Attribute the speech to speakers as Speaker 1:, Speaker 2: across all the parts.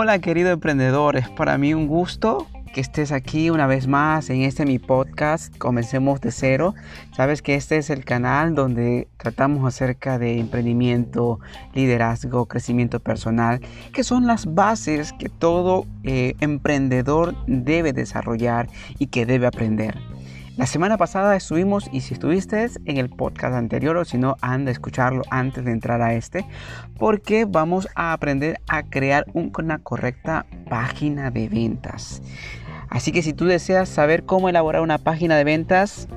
Speaker 1: Hola querido emprendedor, es para mí un gusto que estés aquí una vez más en este mi podcast Comencemos de cero. Sabes que este es el canal donde tratamos acerca de emprendimiento, liderazgo, crecimiento personal, que son las bases que todo eh, emprendedor debe desarrollar y que debe aprender. La semana pasada estuvimos, y si estuviste en el podcast anterior o si no, anda a escucharlo antes de entrar a este, porque vamos a aprender a crear una correcta página de ventas. Así que si tú deseas saber cómo elaborar una página de ventas,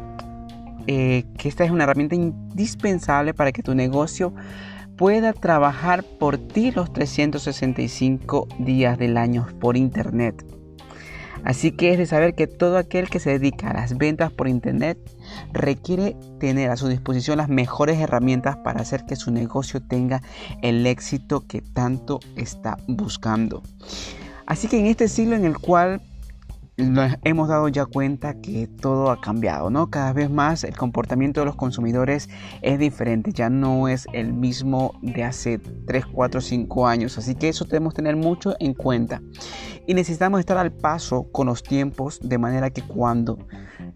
Speaker 1: eh, que esta es una herramienta indispensable para que tu negocio pueda trabajar por ti los 365 días del año por internet. Así que es de saber que todo aquel que se dedica a las ventas por internet requiere tener a su disposición las mejores herramientas para hacer que su negocio tenga el éxito que tanto está buscando. Así que en este siglo en el cual nos hemos dado ya cuenta que todo ha cambiado, ¿no? Cada vez más el comportamiento de los consumidores es diferente, ya no es el mismo de hace 3, 4, 5 años, así que eso debemos tener mucho en cuenta. Y necesitamos estar al paso con los tiempos de manera que cuando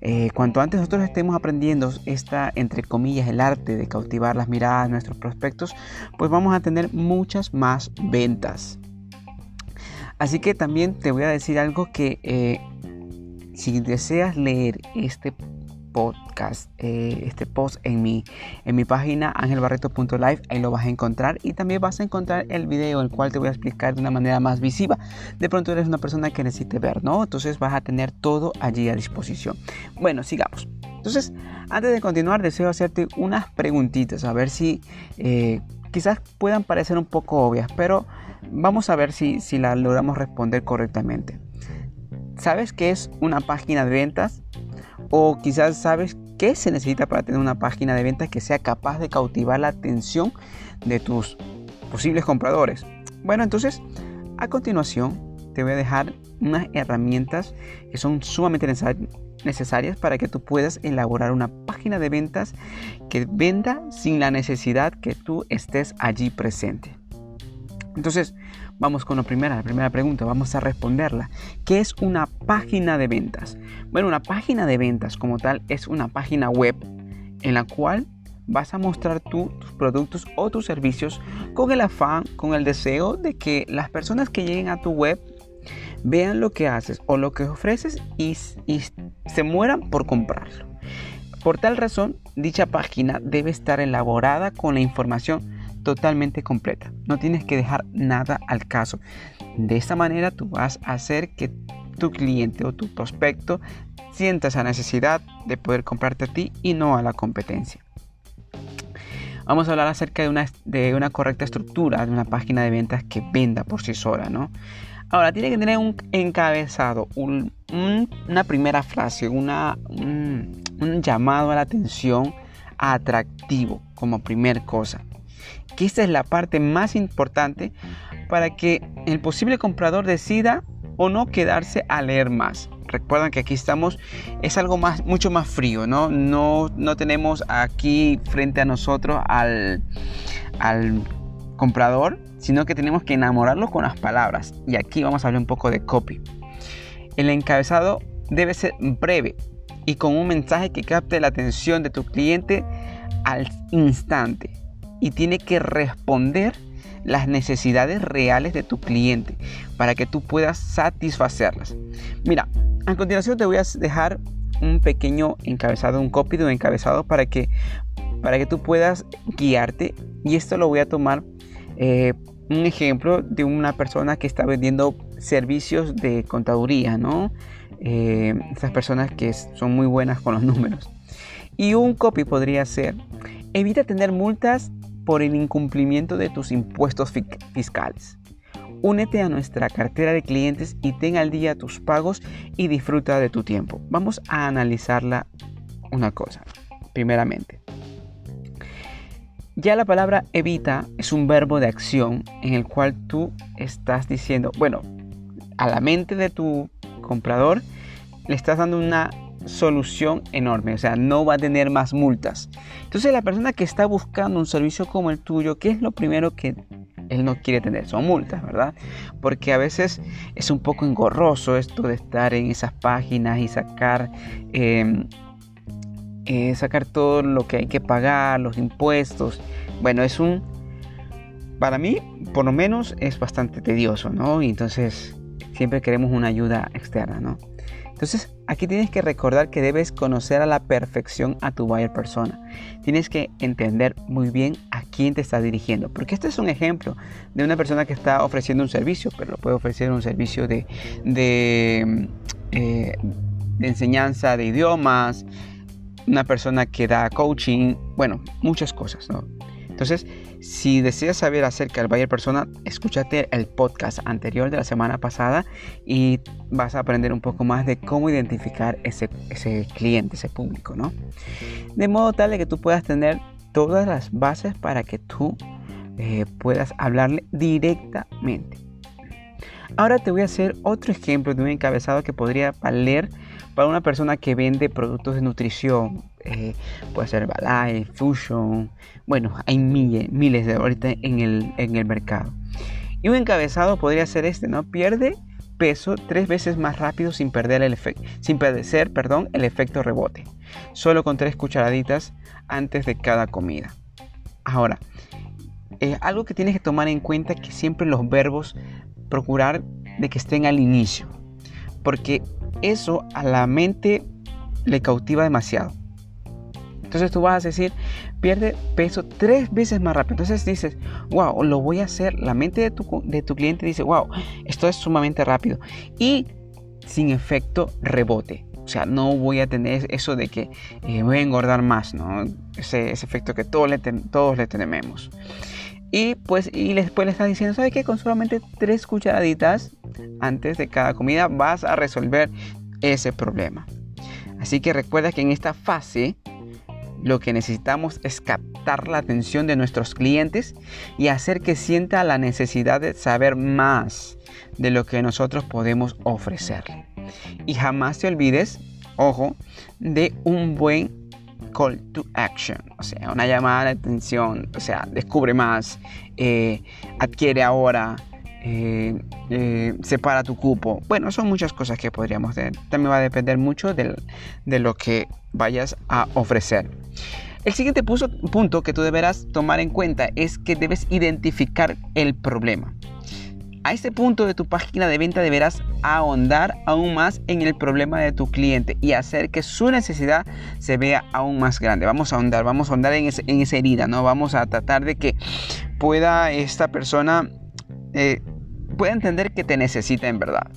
Speaker 1: eh, cuanto antes nosotros estemos aprendiendo esta, entre comillas, el arte de cautivar las miradas de nuestros prospectos, pues vamos a tener muchas más ventas. Así que también te voy a decir algo que eh, si deseas leer este podcast, eh, este post en mi, en mi página angelbarreto.live, ahí lo vas a encontrar y también vas a encontrar el video el cual te voy a explicar de una manera más visiva. De pronto eres una persona que necesite ver, ¿no? Entonces vas a tener todo allí a disposición. Bueno, sigamos. Entonces, antes de continuar, deseo hacerte unas preguntitas, a ver si eh, quizás puedan parecer un poco obvias, pero vamos a ver si, si las logramos responder correctamente. ¿Sabes qué es una página de ventas? O quizás sabes qué se necesita para tener una página de ventas que sea capaz de cautivar la atención de tus posibles compradores. Bueno, entonces, a continuación te voy a dejar unas herramientas que son sumamente necesarias para que tú puedas elaborar una página de ventas que venda sin la necesidad que tú estés allí presente. Entonces, vamos con la primera, la primera pregunta, vamos a responderla. ¿Qué es una página de ventas? Bueno, una página de ventas como tal es una página web en la cual vas a mostrar tú tus productos o tus servicios con el afán, con el deseo de que las personas que lleguen a tu web vean lo que haces o lo que ofreces y, se mueran por comprarlo. Por tal razón, dicha página debe estar elaborada con la información totalmente completa. No tienes que dejar nada al caso. De esta manera tú vas a hacer que tu cliente o tu prospecto sienta esa necesidad de poder comprarte a ti y no a la competencia. Vamos a hablar acerca de una, de una correcta estructura de una página de ventas que venda por sí sola, ¿no? Ahora, tiene que tener un encabezado, una primera frase, una, un, un llamado a la atención atractivo como primer cosa que esta es la parte más importante para que el posible comprador decida o no quedarse a leer más. Recuerden que aquí estamos, es algo más, mucho más frío, ¿no? No, no tenemos aquí frente a nosotros al, al comprador, sino que tenemos que enamorarlo con las palabras. Y aquí vamos a hablar un poco de copy. El encabezado debe ser breve y con un mensaje que capte la atención de tu cliente al instante y tiene que responder las necesidades reales de tu cliente para que tú puedas satisfacerlas. Mira, a continuación te voy a dejar un pequeño encabezado, un copy de un encabezado para que, para que tú puedas guiarte y esto lo voy a tomar eh, un ejemplo de una persona que está vendiendo servicios de contaduría, ¿no? Eh, estas personas que son muy buenas con los números. Y un copy podría ser, evita tener multas por el incumplimiento de tus impuestos fiscales. Únete a nuestra cartera de clientes y ten al día tus pagos y disfruta de tu tiempo. Vamos a analizarla una cosa, primeramente. Ya la palabra evita es un verbo de acción en el cual tú estás diciendo, bueno, a la mente de tu comprador le estás dando una solución enorme, o sea, no va a tener más multas. Entonces la persona que está buscando un servicio como el tuyo, ¿qué es lo primero que él no quiere tener, son multas, ¿verdad? Porque a veces es un poco engorroso esto de estar en esas páginas y sacar, em, eh, sacar todo lo que hay que pagar, los impuestos. Bueno, es un, para mí, por lo menos, es bastante tedioso, ¿no? Y entonces siempre queremos una ayuda externa, ¿no? Entonces, aquí tienes que recordar que debes conocer a la perfección a tu buyer persona. Tienes que entender muy bien a quién te estás dirigiendo. Porque este es un ejemplo de una persona que está ofreciendo un servicio, pero puede ofrecer un servicio de, de, eh, de enseñanza de idiomas, una persona que da coaching, bueno, muchas cosas, ¿no? Entonces, si deseas saber acerca del buyer persona, escúchate el podcast anterior de la semana pasada y vas a aprender un poco más de cómo identificar ese, cliente, ese público, ¿no? De modo tal que tú puedas tener todas las bases para que tú eh, puedas hablarle directamente. Ahora te voy a hacer otro ejemplo de un encabezado que podría valer para una persona que vende productos de nutrición, eh, puede ser Herbalife, Fusion, bueno, hay miles, miles de ahorita en el, en el mercado. Y un encabezado podría ser este, ¿no? Pierde peso tres veces más rápido sin perder el efecto, sin padecer, perdón, el efecto rebote. Solo con tres cucharaditas antes de cada comida. Ahora, eh, algo que tienes que tomar en cuenta que siempre los verbos procurar de que estén al inicio, porque eso a la mente le cautiva demasiado. Entonces tú vas a decir, pierde peso tres veces más rápido. Entonces dices, wow, lo voy a hacer. La mente de tu, de tu cliente dice, wow, esto es sumamente rápido. Y sin efecto rebote. O sea, no voy a tener eso de que eh, voy a engordar más, ¿no? Ese, efecto que todos le, todos le tenemos. Y pues y después le estás diciendo, ¿sabes qué? Con solamente tres cucharaditas antes de cada comida vas a resolver ese problema. Así que recuerda que en esta fase lo que necesitamos es captar la atención de nuestros clientes y hacer que sienta la necesidad de saber más de lo que nosotros podemos ofrecerle. Y jamás te olvides, ojo, de un buen call to action, o sea, una llamada de atención, o sea, descubre más, eh, adquiere ahora, eh, eh, separa tu cupo. Bueno, son muchas cosas que podríamos tener. También va a depender mucho de lo que vayas a ofrecer. El siguiente punto que tú deberás tomar en cuenta es que debes identificar el problema. A este punto de tu página de venta deberás ahondar aún más en el problema de tu cliente y hacer que su necesidad se vea aún más grande. Vamos a ahondar, vamos a ahondar en, esa herida, ¿no? Vamos a tratar de que pueda esta persona eh, pueda entender que te necesita en verdad.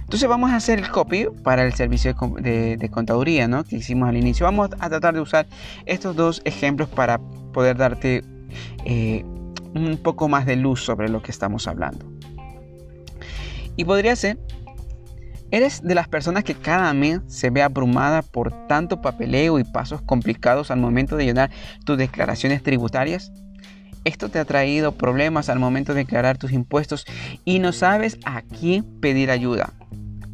Speaker 1: Entonces vamos a hacer el copy para el servicio de, contaduría ¿no? que hicimos al inicio. Vamos a tratar de usar estos dos ejemplos para poder darte eh, un poco más de luz sobre lo que estamos hablando. Y podría ser, ¿eres de las personas que cada mes se ve abrumada por tanto papeleo y pasos complicados al momento de llenar tus declaraciones tributarias? Esto te ha traído problemas al momento de declarar tus impuestos y no sabes a quién pedir ayuda.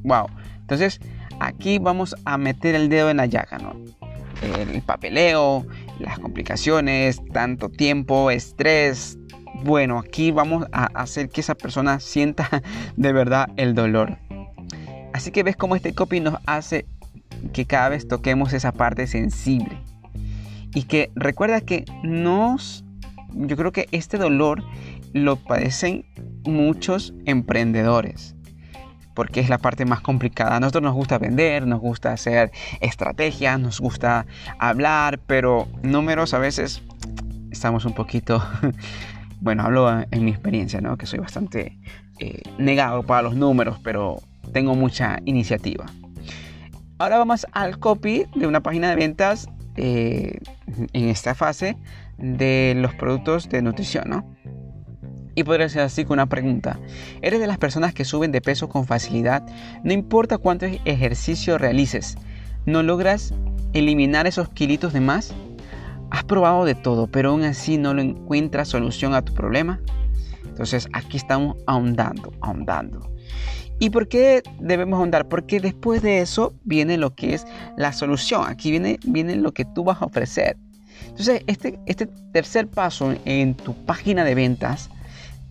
Speaker 1: Wow. Entonces, aquí vamos a meter el dedo en la llaga, ¿no? El papeleo, las complicaciones, tanto tiempo, estrés, bueno, aquí vamos a hacer que esa persona sienta de verdad el dolor. Así que ves cómo este copy nos hace que cada vez toquemos esa parte sensible. Y que recuerda que nos, yo creo que este dolor lo padecen muchos emprendedores. Porque es la parte más complicada. A nosotros nos gusta vender, nos gusta hacer estrategias, nos gusta hablar, pero números a veces estamos un poquito bueno, hablo en mi experiencia, ¿no? Que soy bastante eh, negado para los números, pero tengo mucha iniciativa. Ahora vamos al copy de una página de ventas eh, en esta fase de los productos de nutrición, ¿no? Y podría ser así con una pregunta. ¿Eres de las personas que suben de peso con facilidad? No importa cuánto ejercicio realices, ¿no logras eliminar esos kilitos de más? Has probado de todo, pero aún así no lo encuentras solución a tu problema. Entonces aquí estamos ahondando, ahondando. ¿Y por qué debemos ahondar? Porque después de eso viene lo que es la solución. Aquí viene, viene lo que tú vas a ofrecer. Entonces este, este tercer paso en tu página de ventas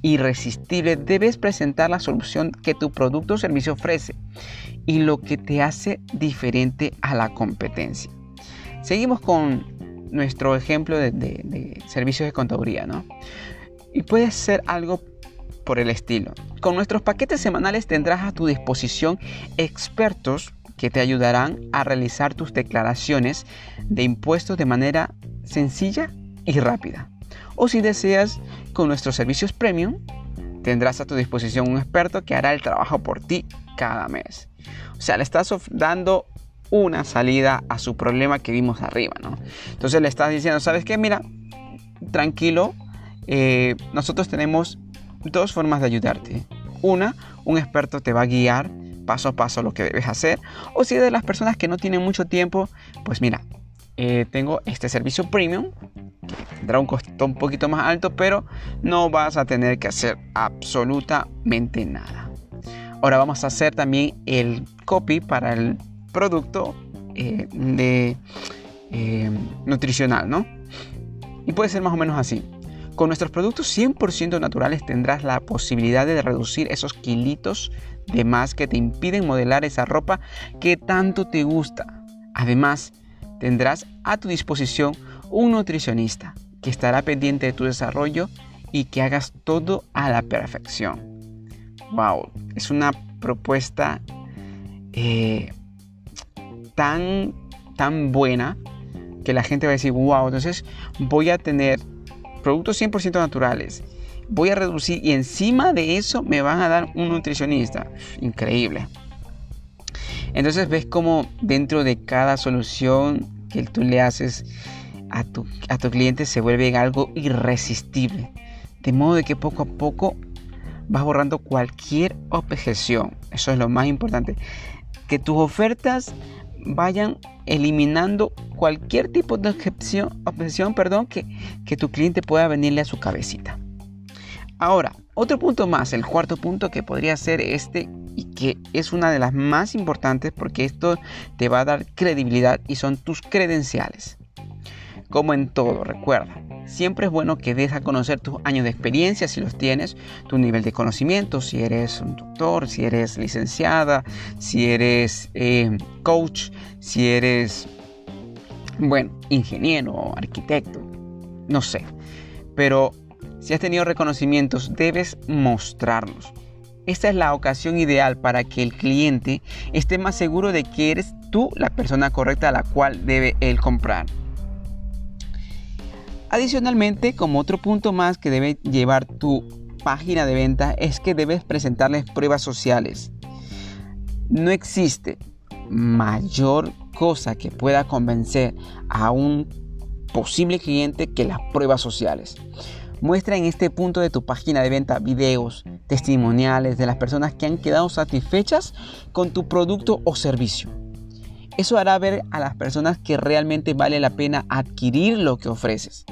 Speaker 1: irresistible, debes presentar la solución que tu producto o servicio ofrece y lo que te hace diferente a la competencia. Seguimos con nuestro ejemplo de, servicios de contaduría, ¿no? Y puede ser algo por el estilo. Con nuestros paquetes semanales tendrás a tu disposición expertos que te ayudarán a realizar tus declaraciones de impuestos de manera sencilla y rápida. O si deseas, con nuestros servicios premium, tendrás a tu disposición un experto que hará el trabajo por ti cada mes. O sea, le estás dando una salida a su problema que vimos arriba, ¿no? Entonces le estás diciendo, ¿sabes qué? Mira, tranquilo, eh, nosotros tenemos dos formas de ayudarte. Una, un experto te va a guiar paso a paso lo que debes hacer. O si de las personas que no tienen mucho tiempo, pues mira, eh, tengo este servicio premium tendrá un costo un poquito más alto, pero no vas a tener que hacer absolutamente nada. Ahora vamos a hacer también el copy para el producto eh, de eh, nutricional, ¿no? Y puede ser más o menos así. Con nuestros productos 100% naturales tendrás la posibilidad de reducir esos kilitos de más que te impiden modelar esa ropa que tanto te gusta. Además, tendrás a tu disposición un nutricionista que estará pendiente de tu desarrollo y que hagas todo a la perfección. Wow, es una propuesta eh, tan, tan buena que la gente va a decir, wow, entonces voy a tener productos 100% naturales, voy a reducir y encima de eso me van a dar un nutricionista. Increíble. Entonces ves como dentro de cada solución que tú le haces a tu, a tu cliente se vuelve algo irresistible. De modo de que poco a poco vas borrando cualquier objeción. Eso es lo más importante. Que tus ofertas vayan eliminando cualquier tipo de objeción, objeción perdón, que, que tu cliente pueda venirle a su cabecita. Ahora, otro punto más, el cuarto punto que podría ser este y que es una de las más importantes porque esto te va a dar credibilidad y son tus credenciales. Como en todo, recuerda, siempre es bueno que des a conocer tus años de experiencia si los tienes, tu nivel de conocimiento, si eres un doctor, si eres licenciada, si eres eh, coach, si eres, bueno, ingeniero, arquitecto, no sé. Pero si has tenido reconocimientos, debes mostrarlos. Esta es la ocasión ideal para que el cliente esté más seguro de que eres tú la persona correcta a la cual debe él comprar. Adicionalmente, como otro punto más que debe llevar tu página de venta es que debes presentarles pruebas sociales. No existe mayor cosa que pueda convencer a un posible cliente que las pruebas sociales. Muestra en este punto de tu página de venta videos, testimoniales de las personas que han quedado satisfechas con tu producto o servicio. Eso hará ver a las personas que realmente vale la pena adquirir lo que ofreces.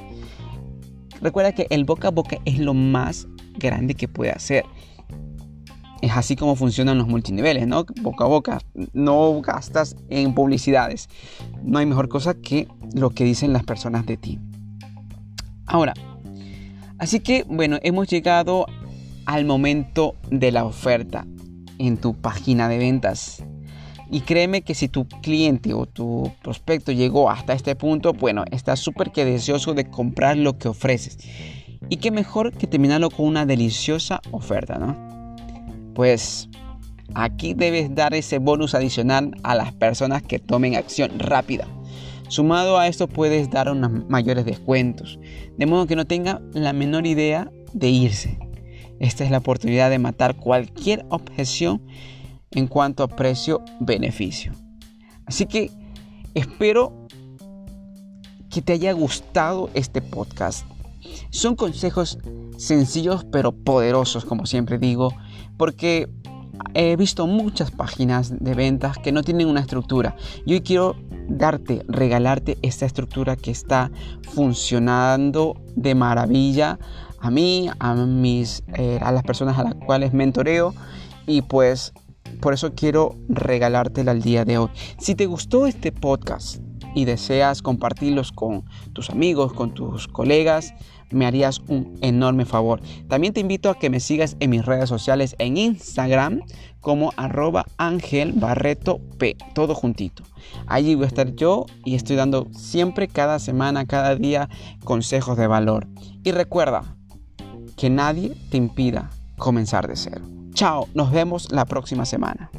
Speaker 1: Recuerda que el boca a boca es lo más grande que puede hacer. Es así como funcionan los multiniveles, ¿no? Boca a boca. No gastas en publicidades. No hay mejor cosa que lo que dicen las personas de ti. Ahora, así que bueno, hemos llegado al momento de la oferta en tu página de ventas. Y créeme que si tu cliente o tu prospecto llegó hasta este punto, bueno, está súper que deseoso de comprar lo que ofreces. Y qué mejor que terminarlo con una deliciosa oferta, ¿no? Pues aquí debes dar ese bonus adicional a las personas que tomen acción rápida. Sumado a esto puedes dar unos mayores descuentos, de modo que no tenga la menor idea de irse. Esta es la oportunidad de matar cualquier objeción en cuanto a precio-beneficio. Así que espero que te haya gustado este podcast. Son consejos sencillos pero poderosos, como siempre digo, porque he visto muchas páginas de ventas que no tienen una estructura. Y hoy quiero darte, regalarte esta estructura que está funcionando de maravilla a mí, a, mis, eh, a las personas a las cuales mentoreo. Y pues por eso quiero regalártela al día de hoy. Si te gustó este podcast, y deseas compartirlos con tus amigos, con tus colegas, me harías un enorme favor. También te invito a que me sigas en mis redes sociales en Instagram como arroba Ángel Barreto P, todo juntito. Allí voy a estar yo y estoy dando siempre, cada semana, cada día, consejos de valor. Y recuerda que nadie te impida comenzar de cero. Chao, nos vemos la próxima semana.